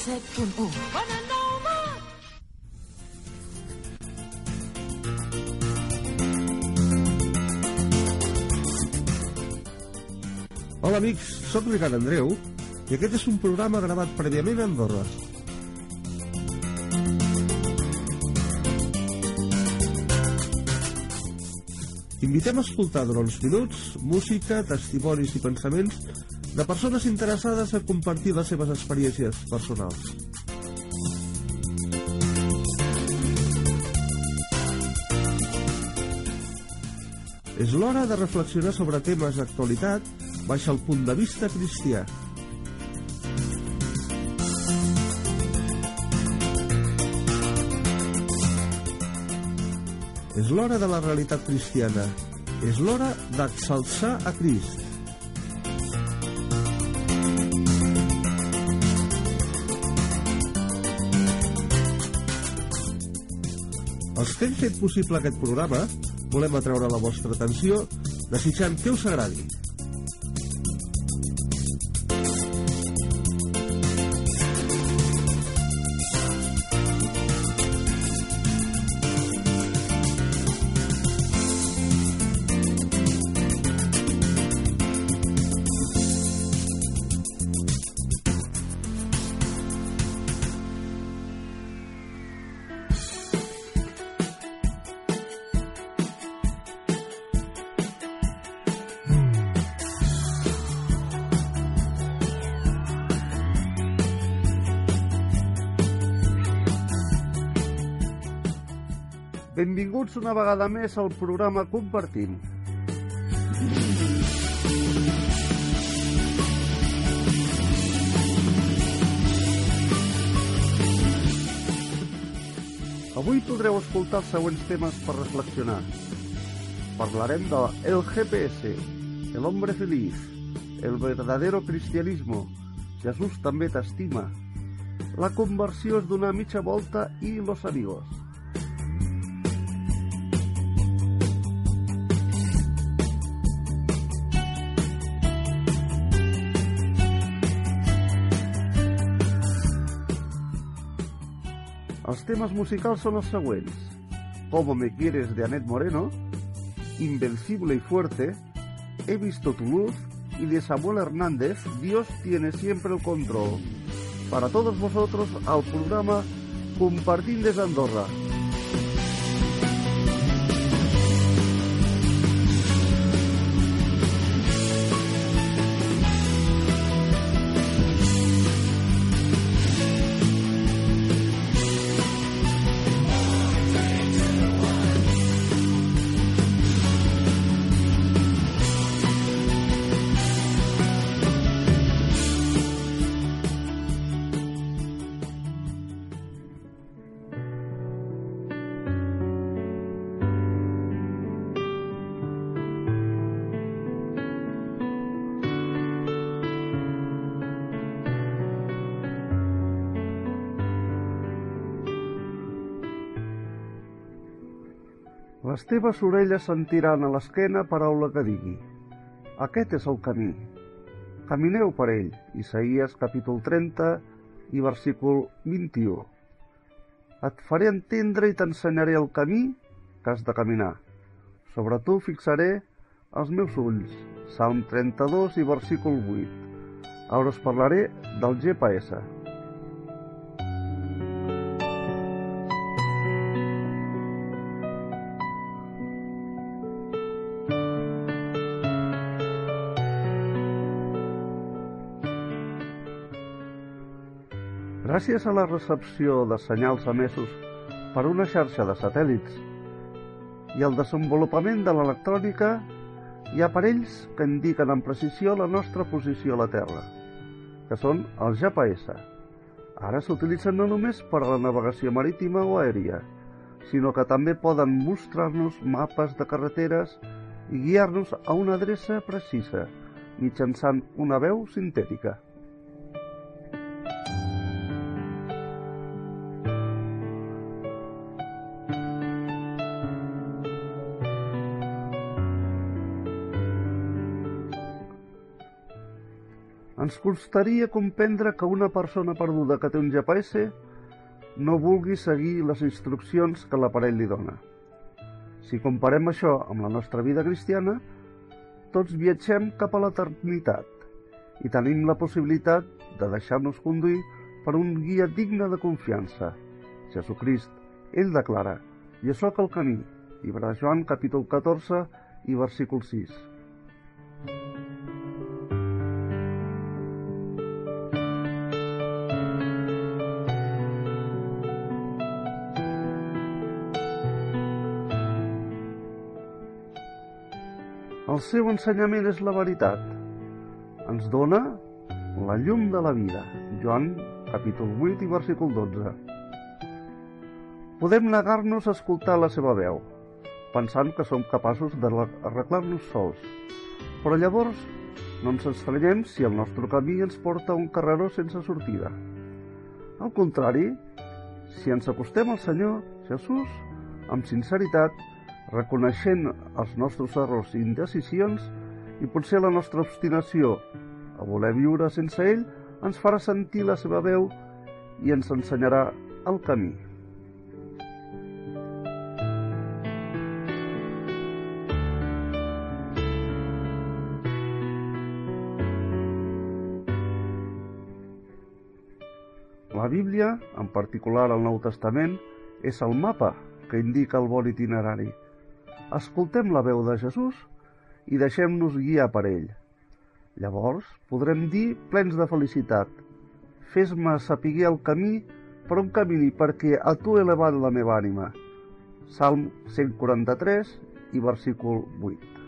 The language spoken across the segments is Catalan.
107.1. Bona nova! Hola amics, sóc Ricard Andreu i aquest és un programa gravat prèviament a Andorra. Invitem a escoltar durant uns minuts música, testimonis i pensaments de persones interessades a compartir les seves experiències personals. És l'hora de reflexionar sobre temes d'actualitat baix el punt de vista cristià. És l'hora de la realitat cristiana. És l'hora d'exalçar a Crist. Els que hem fet possible aquest programa volem atreure la vostra atenció desitjant que us agradi. Benvinguts una vegada més al programa Compartint. Avui podreu escoltar els següents temes per reflexionar. Parlarem de el GPS, el hombre feliz, el verdadero cristianismo, Jesús també t'estima, la conversió és donar mitja volta i los amigos. Els temes musicals són els següents. Como me quieres de Anet Moreno, Invencible y fuerte, He visto tu luz y de Samuel Hernández, Dios tiene siempre el control. Para todos vosotros al programa Compartint des Andorra. Les teves orelles sentiran a l'esquena paraula que digui. Aquest és el camí. Camineu per ell. Isaías capítol 30 i versícul 21. Et faré entendre i t'ensenyaré el camí que has de caminar. Sobre tu fixaré els meus ulls. Salm 32 i versícul 8. Ara us parlaré del GPS. Gràcies a la recepció de senyals emesos per una xarxa de satèl·lits i el desenvolupament de l'electrònica, hi ha aparells que indiquen amb precisió la nostra posició a la Terra, que són els GPS. Ara s'utilitzen no només per a la navegació marítima o aèria, sinó que també poden mostrar-nos mapes de carreteres i guiar-nos a una adreça precisa mitjançant una veu sintètica. Ens costaria comprendre que una persona perduda que té un GPS no vulgui seguir les instruccions que l'aparell li dona. Si comparem això amb la nostra vida cristiana, tots viatgem cap a l'eternitat i tenim la possibilitat de deixar-nos conduir per un guia digne de confiança. Jesucrist, ell declara, jo sóc el camí, llibre de Joan, capítol 14 i versícul 6. Seu ensenyament és la veritat. Ens dona la llum de la vida. Joan, capítol 8 i versícul 12. Podem negar-nos a escoltar la seva veu, pensant que som capaços d'arreglar-nos sols. Però llavors no ens estranyem si el nostre camí ens porta a un carreró sense sortida. Al contrari, si ens acostem al Senyor Jesús amb sinceritat, reconeixent els nostres errors i indecisions i potser la nostra obstinació a voler viure sense ell ens farà sentir la seva veu i ens ensenyarà el camí. La Bíblia, en particular el Nou Testament, és el mapa que indica el bon itinerari escoltem la veu de Jesús i deixem-nos guiar per ell. Llavors podrem dir plens de felicitat, fes-me sapiguer el camí per on camini perquè a tu he elevat la meva ànima. Salm 143 i versícul 8.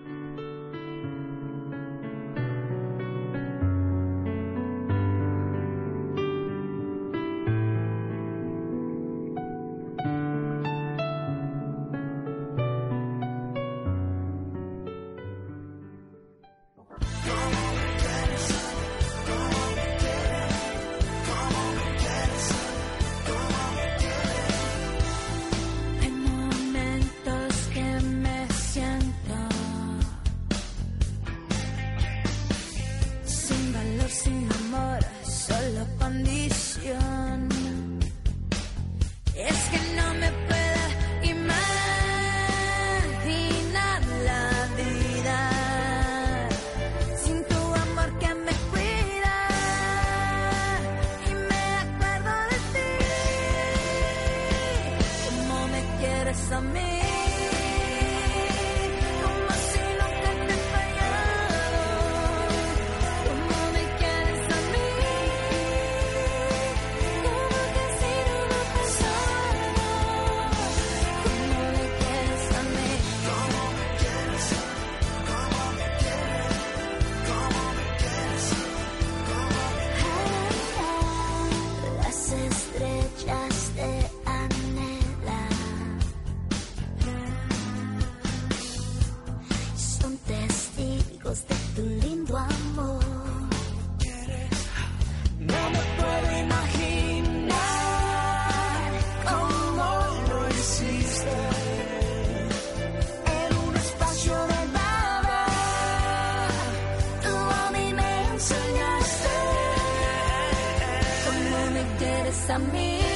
some me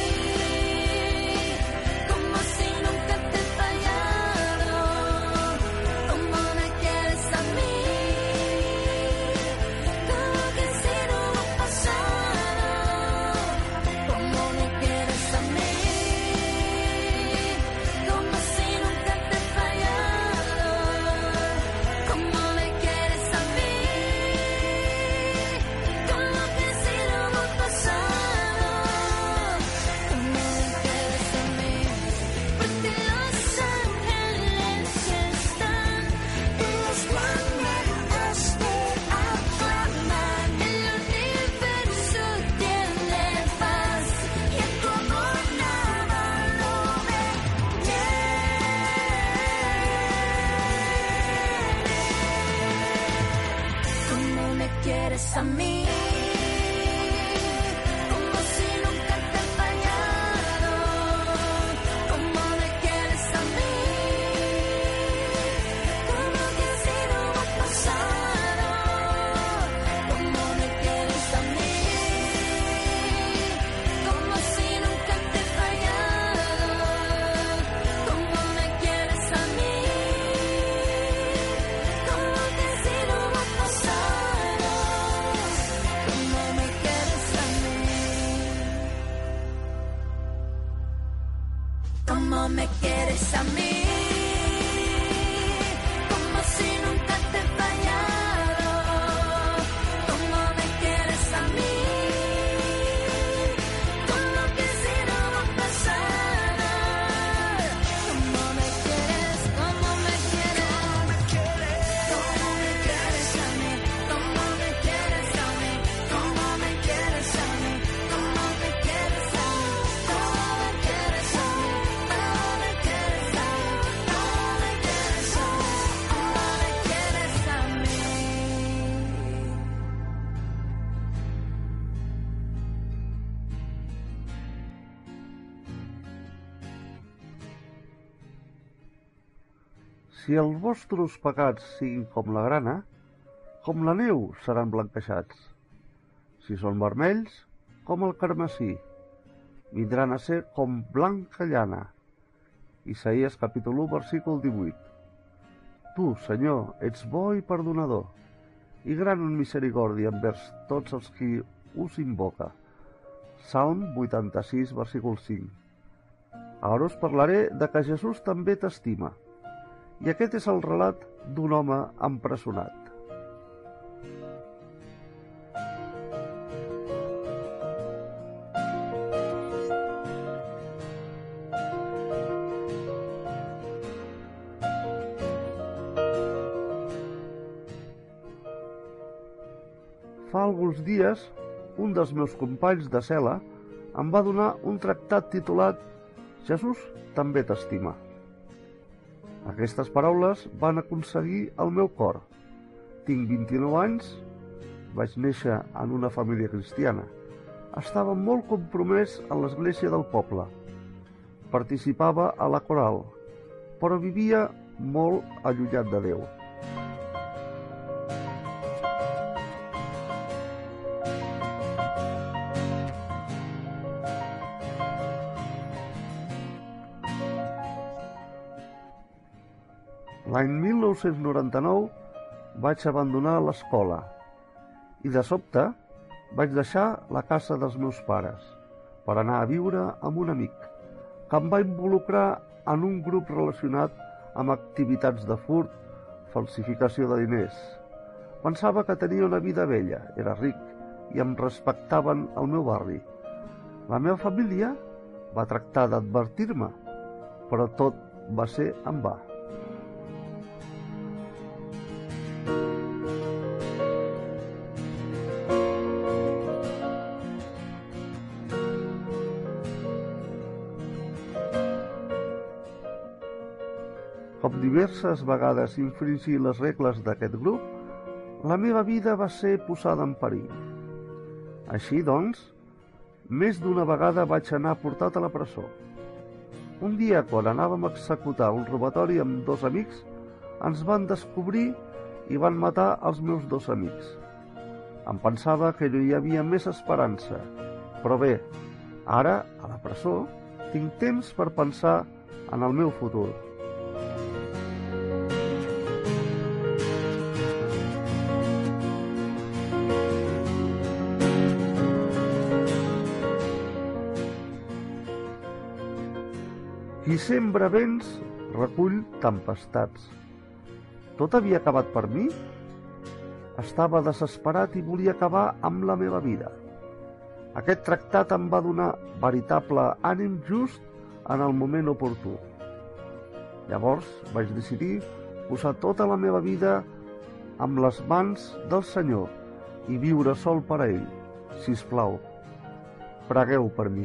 Si els vostres pecats siguin com la grana, com la neu seran blanquejats. Si són vermells, com el carmesí, vindran a ser com blanca llana. Isaías capítol 1, versícul 18. Tu, Senyor, ets bo i perdonador, i gran en misericòrdia envers tots els qui us invoca. Salm 86, versícul 5. Ara us parlaré de que Jesús també t'estima. I aquest és el relat d'un home empresonat. Fa alguns dies, un dels meus companys de cel·la em va donar un tractat titulat Jesús també t'estima. Aquestes paraules van aconseguir el meu cor. Tinc 29 anys, vaig néixer en una família cristiana. Estava molt compromès a l'església del poble. Participava a la coral, però vivia molt allunyat de Déu. L'any 1999 vaig abandonar l'escola i de sobte vaig deixar la casa dels meus pares per anar a viure amb un amic que em va involucrar en un grup relacionat amb activitats de furt, falsificació de diners. Pensava que tenia una vida bella, era ric i em respectaven al meu barri. La meva família va tractar d'advertir-me, però tot va ser en va. Diverses vegades infringir les regles d'aquest grup, la meva vida va ser posada en perill. Així, doncs, més d'una vegada vaig anar portat a la presó. Un dia, quan anàvem a executar un robatori amb dos amics, ens van descobrir i van matar els meus dos amics. Em pensava que no hi havia més esperança, però bé, ara, a la presó, tinc temps per pensar en el meu futur. Qui sembra vents, recull tempestats. Tot havia acabat per mi? Estava desesperat i volia acabar amb la meva vida. Aquest tractat em va donar veritable ànim just en el moment oportú. Llavors vaig decidir posar tota la meva vida amb les mans del Senyor i viure sol per a ell. Si us plau, pregueu per mi.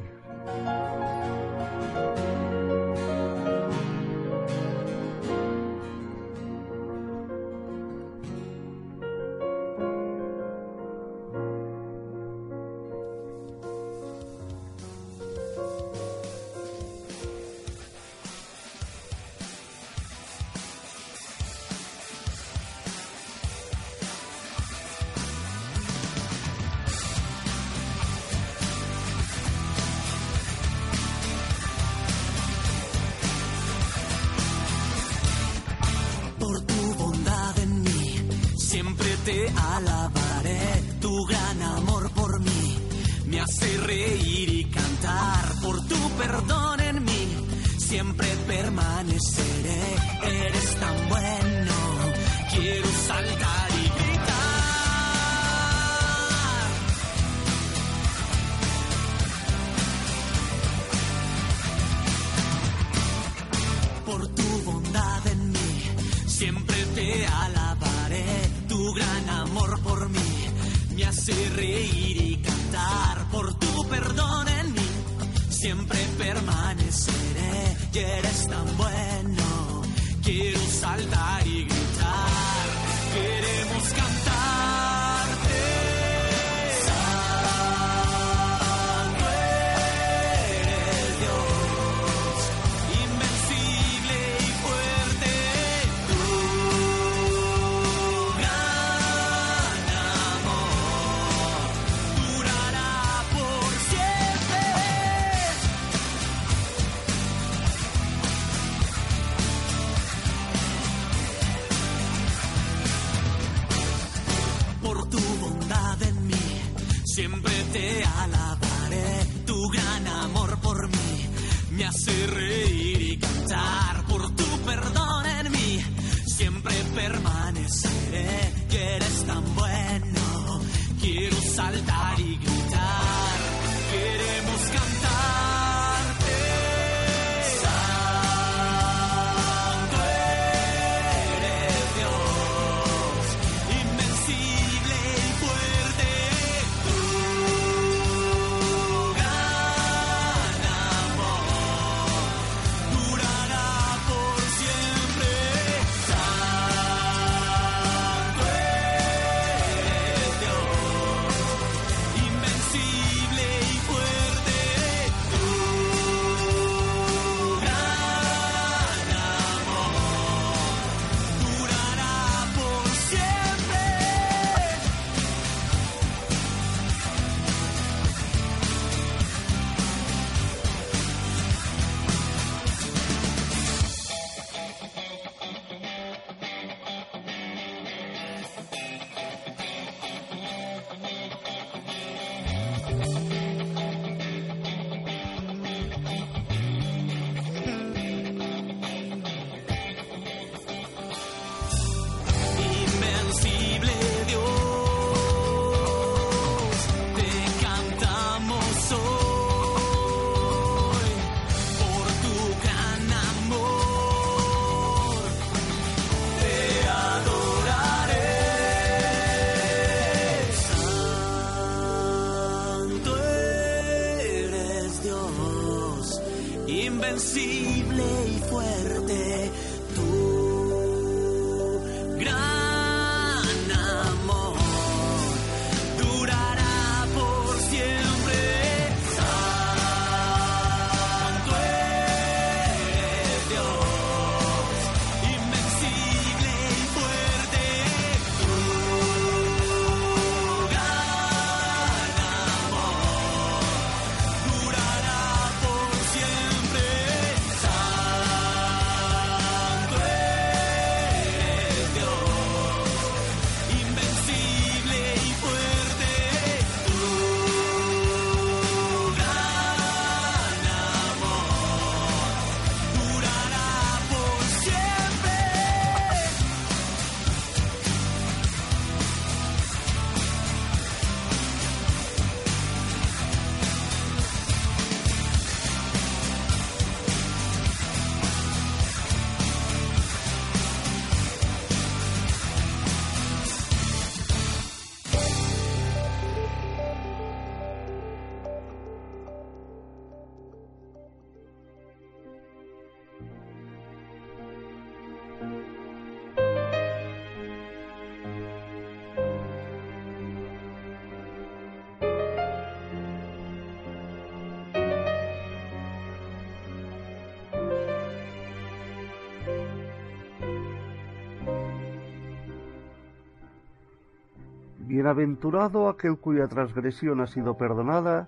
Bienaventurado aquel cuya transgresión ha sido perdonada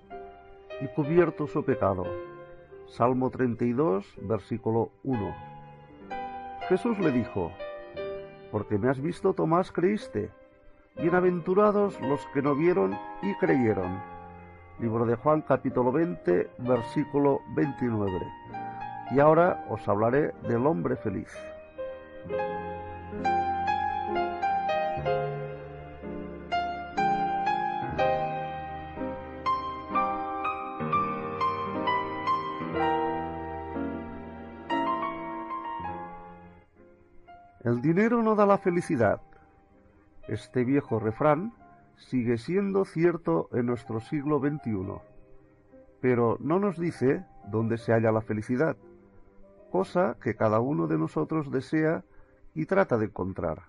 y cubierto su pecado. Salmo 32, versículo 1. Jesús le dijo, Porque me has visto, Tomás, creíste. Bienaventurados los que no vieron y creyeron. Libro de Juan capítulo 20, versículo 29. Y ahora os hablaré del hombre feliz. El dinero no da la felicidad. Este viejo refrán sigue siendo cierto en nuestro siglo XXI, pero no nos dice dónde se halla la felicidad, cosa que cada uno de nosotros desea y trata de encontrar.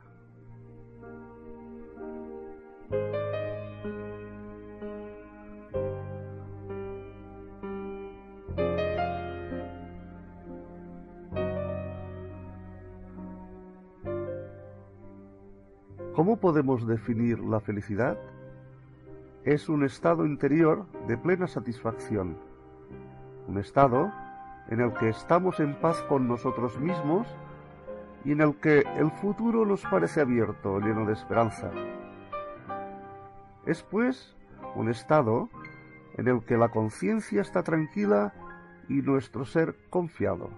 Podemos definir la felicidad? Es un estado interior de plena satisfacción, un estado en el que estamos en paz con nosotros mismos y en el que el futuro nos parece abierto, lleno de esperanza. Es pues un estado en el que la conciencia está tranquila y nuestro ser confiado.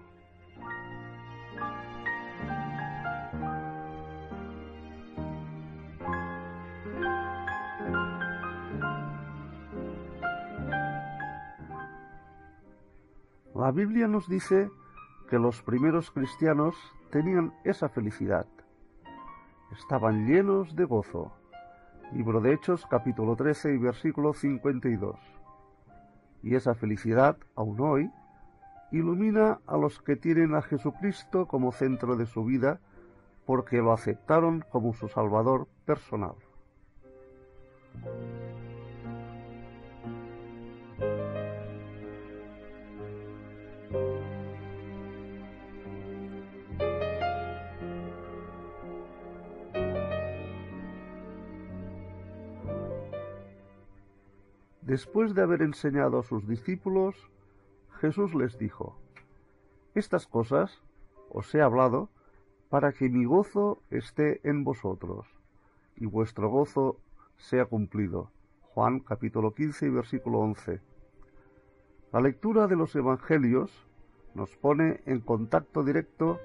Biblia nos dice que los primeros cristianos tenían esa felicidad. Estaban llenos de gozo. Libro de Hechos capítulo 13 y versículo 52. Y esa felicidad, aún hoy, ilumina a los que tienen a Jesucristo como centro de su vida porque lo aceptaron como su Salvador personal. Después de haber enseñado a sus discípulos, Jesús les dijo, Estas cosas os he hablado para que mi gozo esté en vosotros y vuestro gozo sea cumplido. Juan capítulo 15 y versículo 11. La lectura de los Evangelios nos pone en contacto directo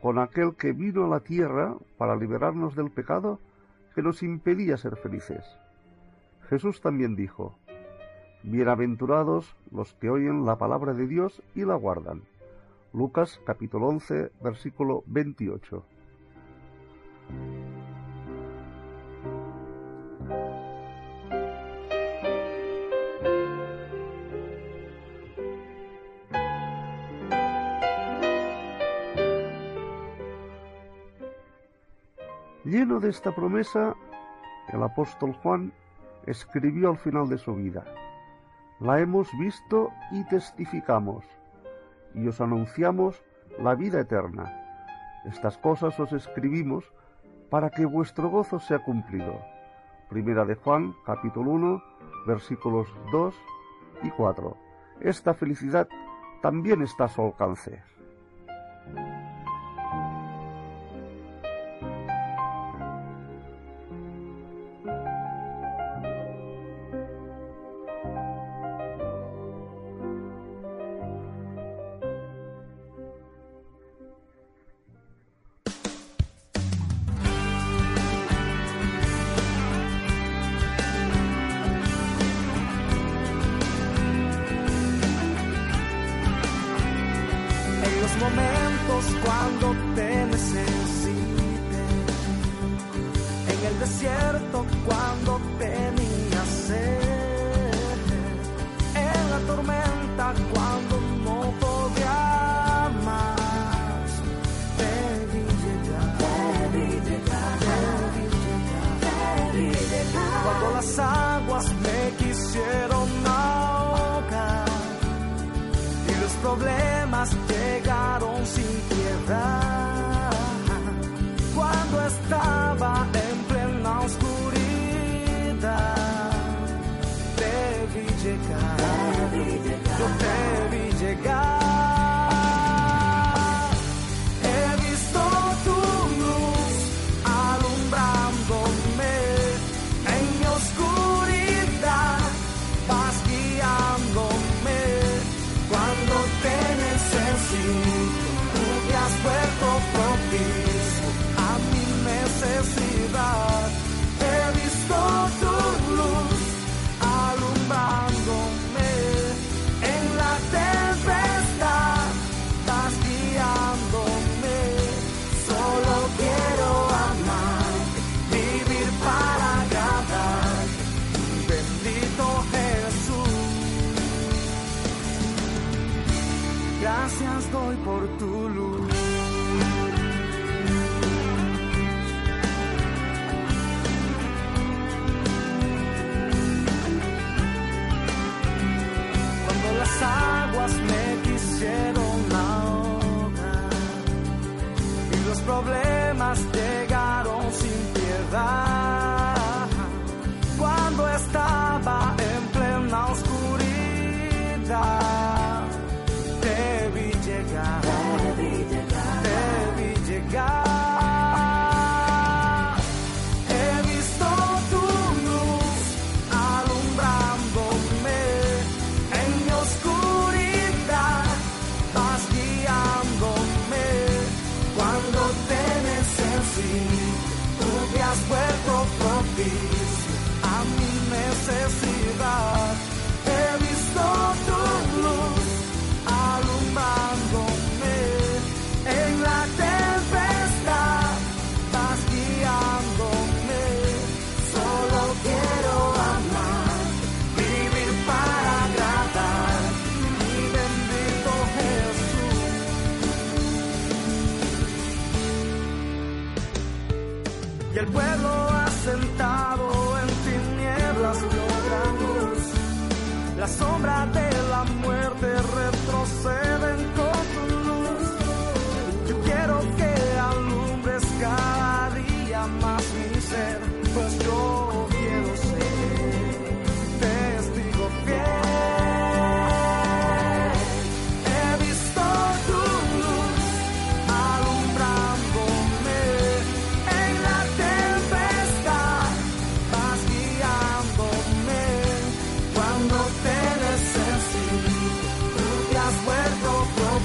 con aquel que vino a la tierra para liberarnos del pecado que nos impedía ser felices. Jesús también dijo, Bienaventurados los que oyen la palabra de Dios y la guardan. Lucas capítulo 11 versículo 28. Lleno de esta promesa, el apóstol Juan escribió al final de su vida, la hemos visto y testificamos, y os anunciamos la vida eterna. Estas cosas os escribimos para que vuestro gozo sea cumplido. Primera de Juan, capítulo 1, versículos 2 y 4. Esta felicidad también está a su alcance.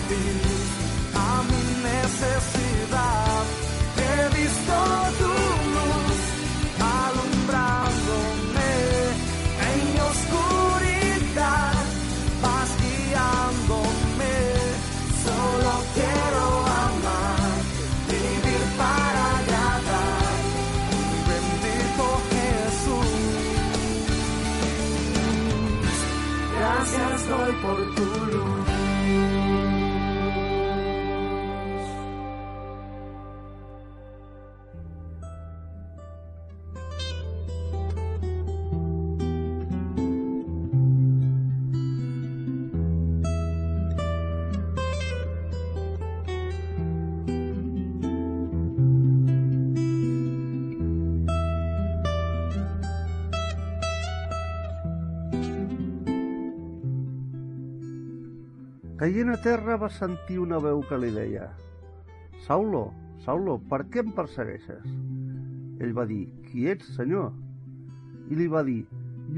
You. Caient a terra va sentir una veu que li deia «Saulo, Saulo, per què em persegueixes?» Ell va dir «Qui ets, senyor?» I li va dir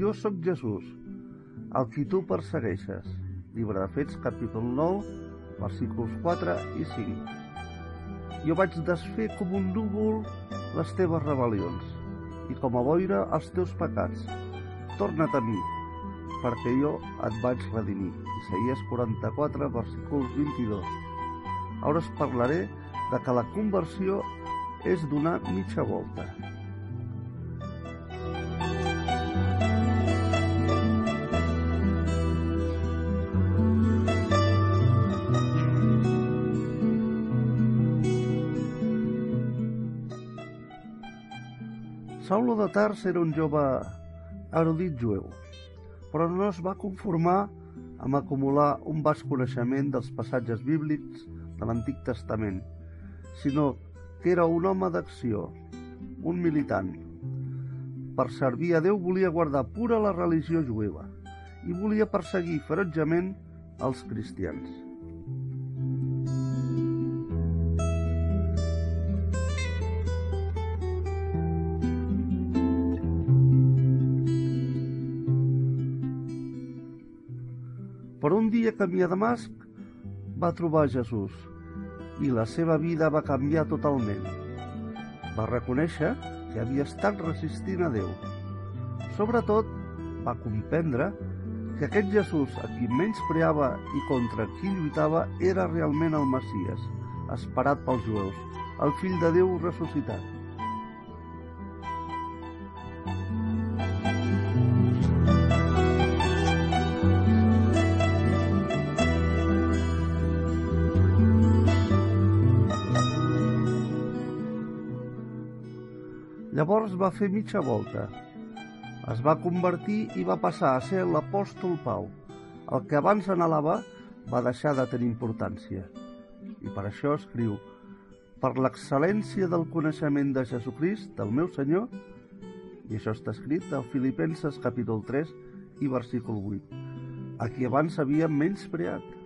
«Jo sóc Jesús, el qui tu persegueixes». Llibre de Fets, capítol 9, versículos 4 i 5. Jo vaig desfer com un núvol les teves rebel·lions i com a boira els teus pecats. Torna't a mi, perquè jo et vaig redimir. Isaías 44, versículos 22. Ara us parlaré de que la conversió és donar mitja volta. Saulo de Tars era un jove erudit jueu, però no es va conformar amb acumular un vast coneixement dels passatges bíblics de l'Antic Testament, sinó que era un home d'acció, un militant. Per servir a Déu volia guardar pura la religió jueva i volia perseguir ferotjament els cristians. Camí a Damasc va trobar Jesús i la seva vida va canviar totalment. Va reconèixer que havia estat resistint a Déu. Sobretot, va comprendre que aquest Jesús a qui menyspreava i contra qui lluitava era realment el Messies, esperat pels jueus, el fill de Déu ressuscitat. Llavors va fer mitja volta. Es va convertir i va passar a ser l'apòstol Pau. El que abans anhelava va deixar de tenir importància. I per això escriu per l'excel·lència del coneixement de Jesucrist, del meu Senyor, i això està escrit a Filipenses capítol 3 i versícul 8, a qui abans havia menyspreat.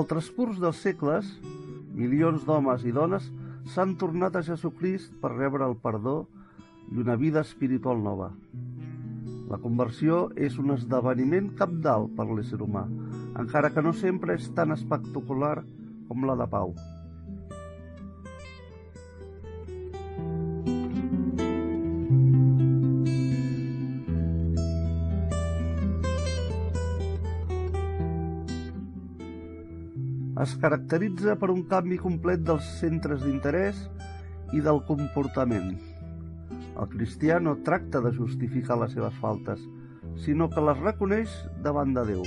El transcurs dels segles, milions d'homes i dones s'han tornat a Jesucrist per rebre el perdó i una vida espiritual nova. La conversió és un esdeveniment capdalt per l'ésser humà, encara que no sempre és tan espectacular com la de Pau. Es caracteritza per un canvi complet dels centres d'interès i del comportament. El cristià no tracta de justificar les seves faltes, sinó que les reconeix davant de Déu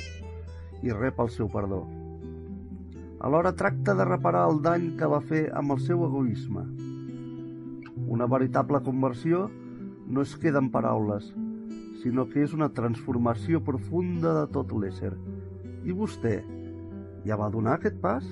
i rep el seu perdó. Alhora tracta de reparar el dany que va fer amb el seu egoisme. Una veritable conversió no es queda en paraules, sinó que és una transformació profunda de tot l'ésser. I vostè, ja va donar aquest pas?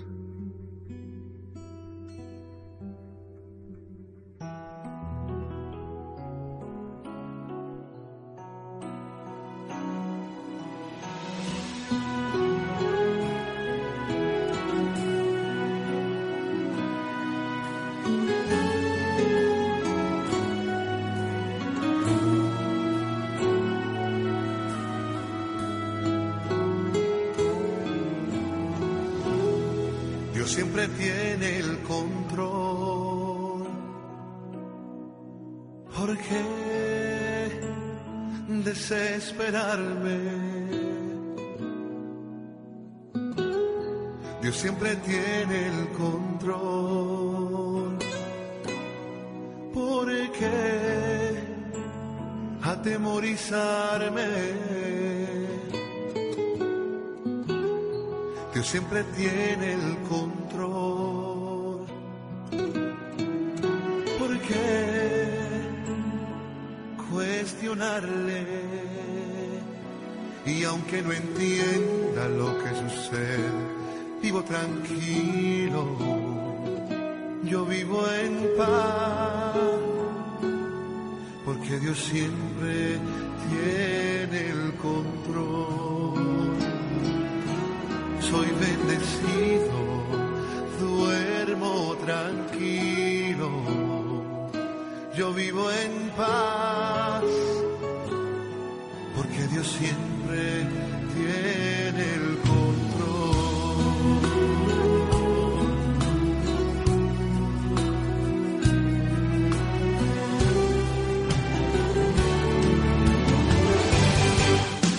در Y aunque no entienda lo que sucede, vivo tranquilo. Yo vivo en paz. Porque Dios siempre tiene el control soy bendecido, duermo tranquilo, yo vivo en paz, porque Dios siempre tiene el control.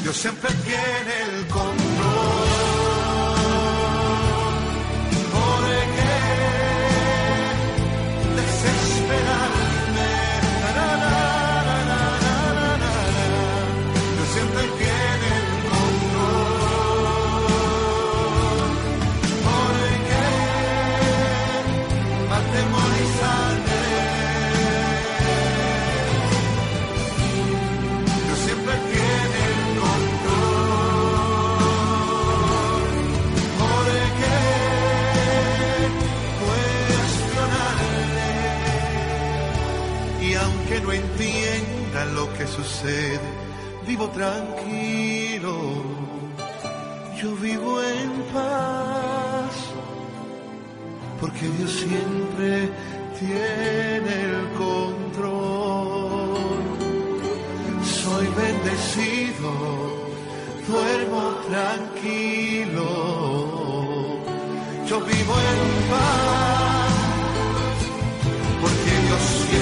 Dios siempre tiene el entienda lo que sucede, vivo tranquilo. Yo vivo en paz. Porque Dios siempre tiene el control. Soy bendecido, duermo tranquilo, yo vivo en paz, porque Dios siempre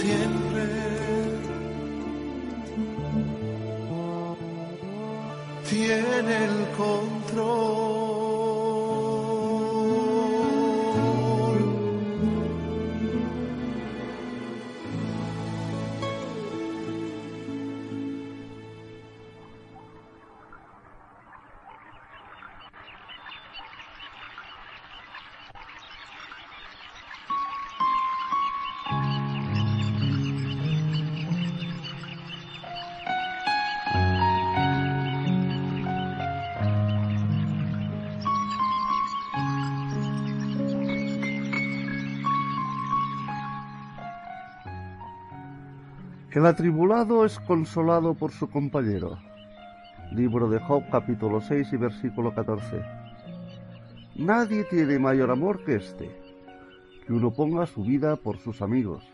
siempre tiene el control. El atribulado es consolado por su compañero. Libro de Job capítulo 6 y versículo 14. Nadie tiene mayor amor que este, que uno ponga su vida por sus amigos.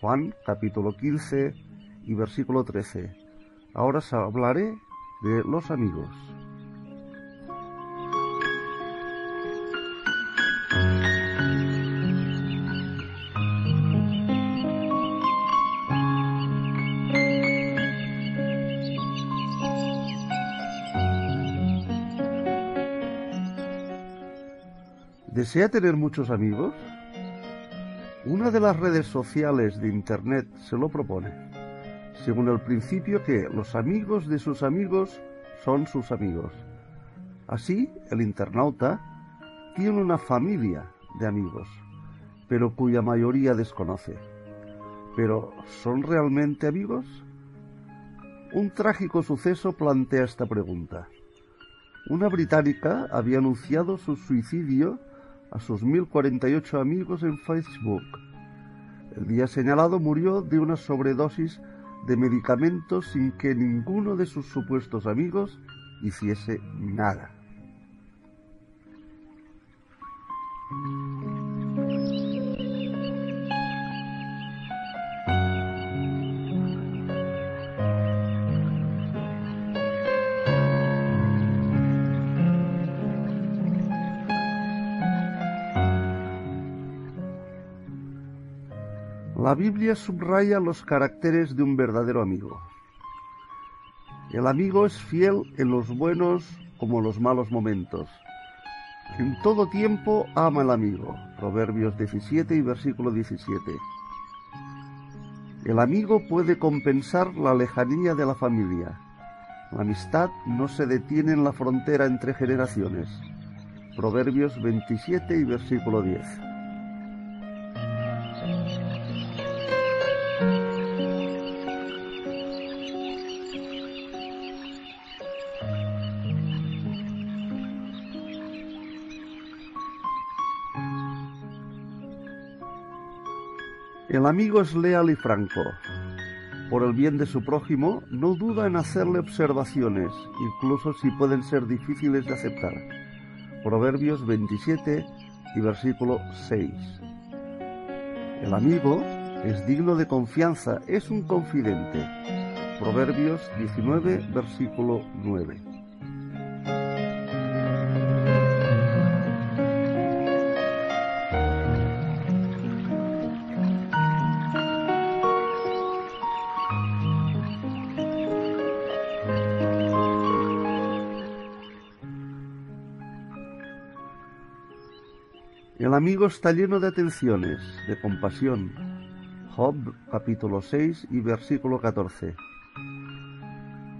Juan capítulo 15 y versículo 13. Ahora hablaré de los amigos. ¿Desea tener muchos amigos? Una de las redes sociales de Internet se lo propone, según el principio que los amigos de sus amigos son sus amigos. Así, el internauta tiene una familia de amigos, pero cuya mayoría desconoce. ¿Pero son realmente amigos? Un trágico suceso plantea esta pregunta. Una británica había anunciado su suicidio a sus 1048 amigos en Facebook. El día señalado murió de una sobredosis de medicamentos sin que ninguno de sus supuestos amigos hiciese nada. La Biblia subraya los caracteres de un verdadero amigo. El amigo es fiel en los buenos como los malos momentos. En todo tiempo ama al amigo. Proverbios 17 y versículo 17. El amigo puede compensar la lejanía de la familia. La amistad no se detiene en la frontera entre generaciones. Proverbios 27 y versículo 10. Amigo es leal y franco. Por el bien de su prójimo, no duda en hacerle observaciones, incluso si pueden ser difíciles de aceptar. Proverbios 27 y versículo 6. El amigo es digno de confianza, es un confidente. Proverbios 19, versículo 9. El amigo está lleno de atenciones, de compasión. Job capítulo 6 y versículo 14.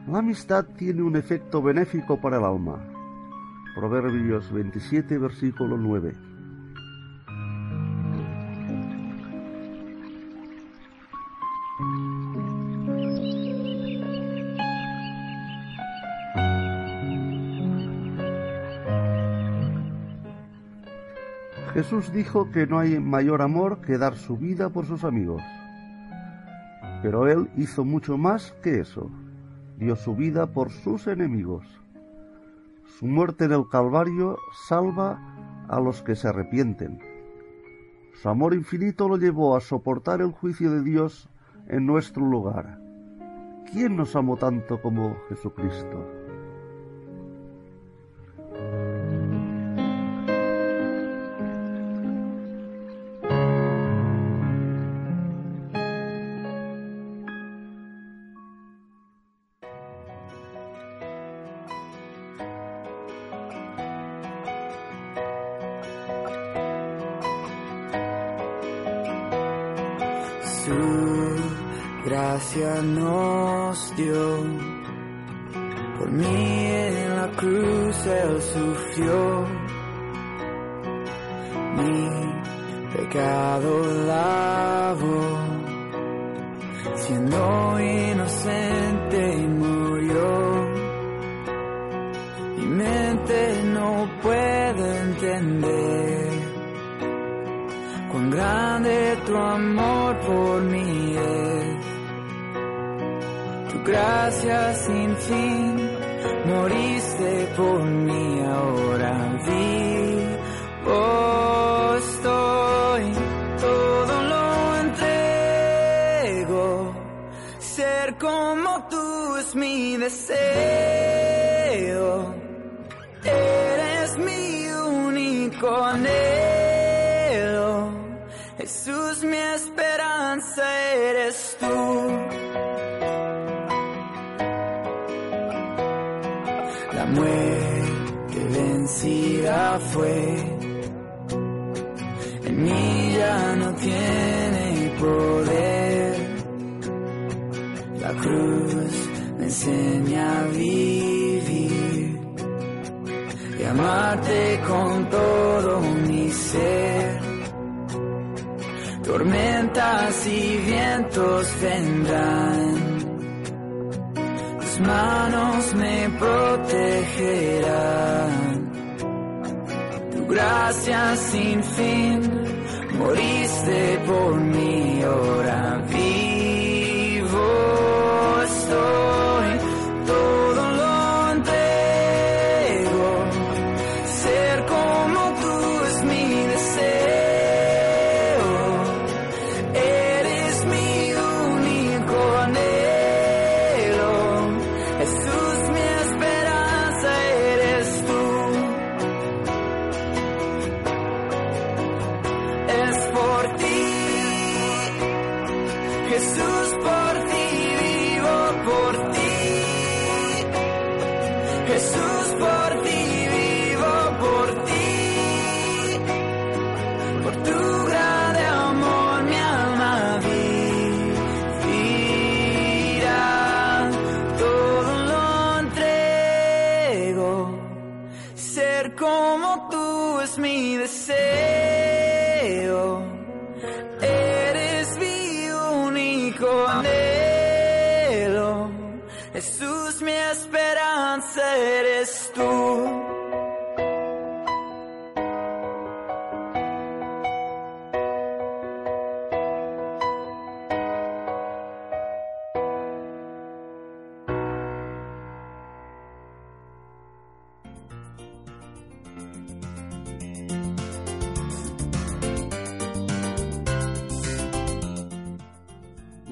La amistad tiene un efecto benéfico para el alma. Proverbios 27 versículo 9. Jesús dijo que no hay mayor amor que dar su vida por sus amigos. Pero Él hizo mucho más que eso. Dio su vida por sus enemigos. Su muerte en el Calvario salva a los que se arrepienten. Su amor infinito lo llevó a soportar el juicio de Dios en nuestro lugar. ¿Quién nos amó tanto como Jesucristo? Fin, moriste por mí, ahora vivo estoy, todo lo entrego. Ser como tú es mi deseo. Vientos vendrán, tus manos me protegerán. Tu gracia sin fin, moriste por mí,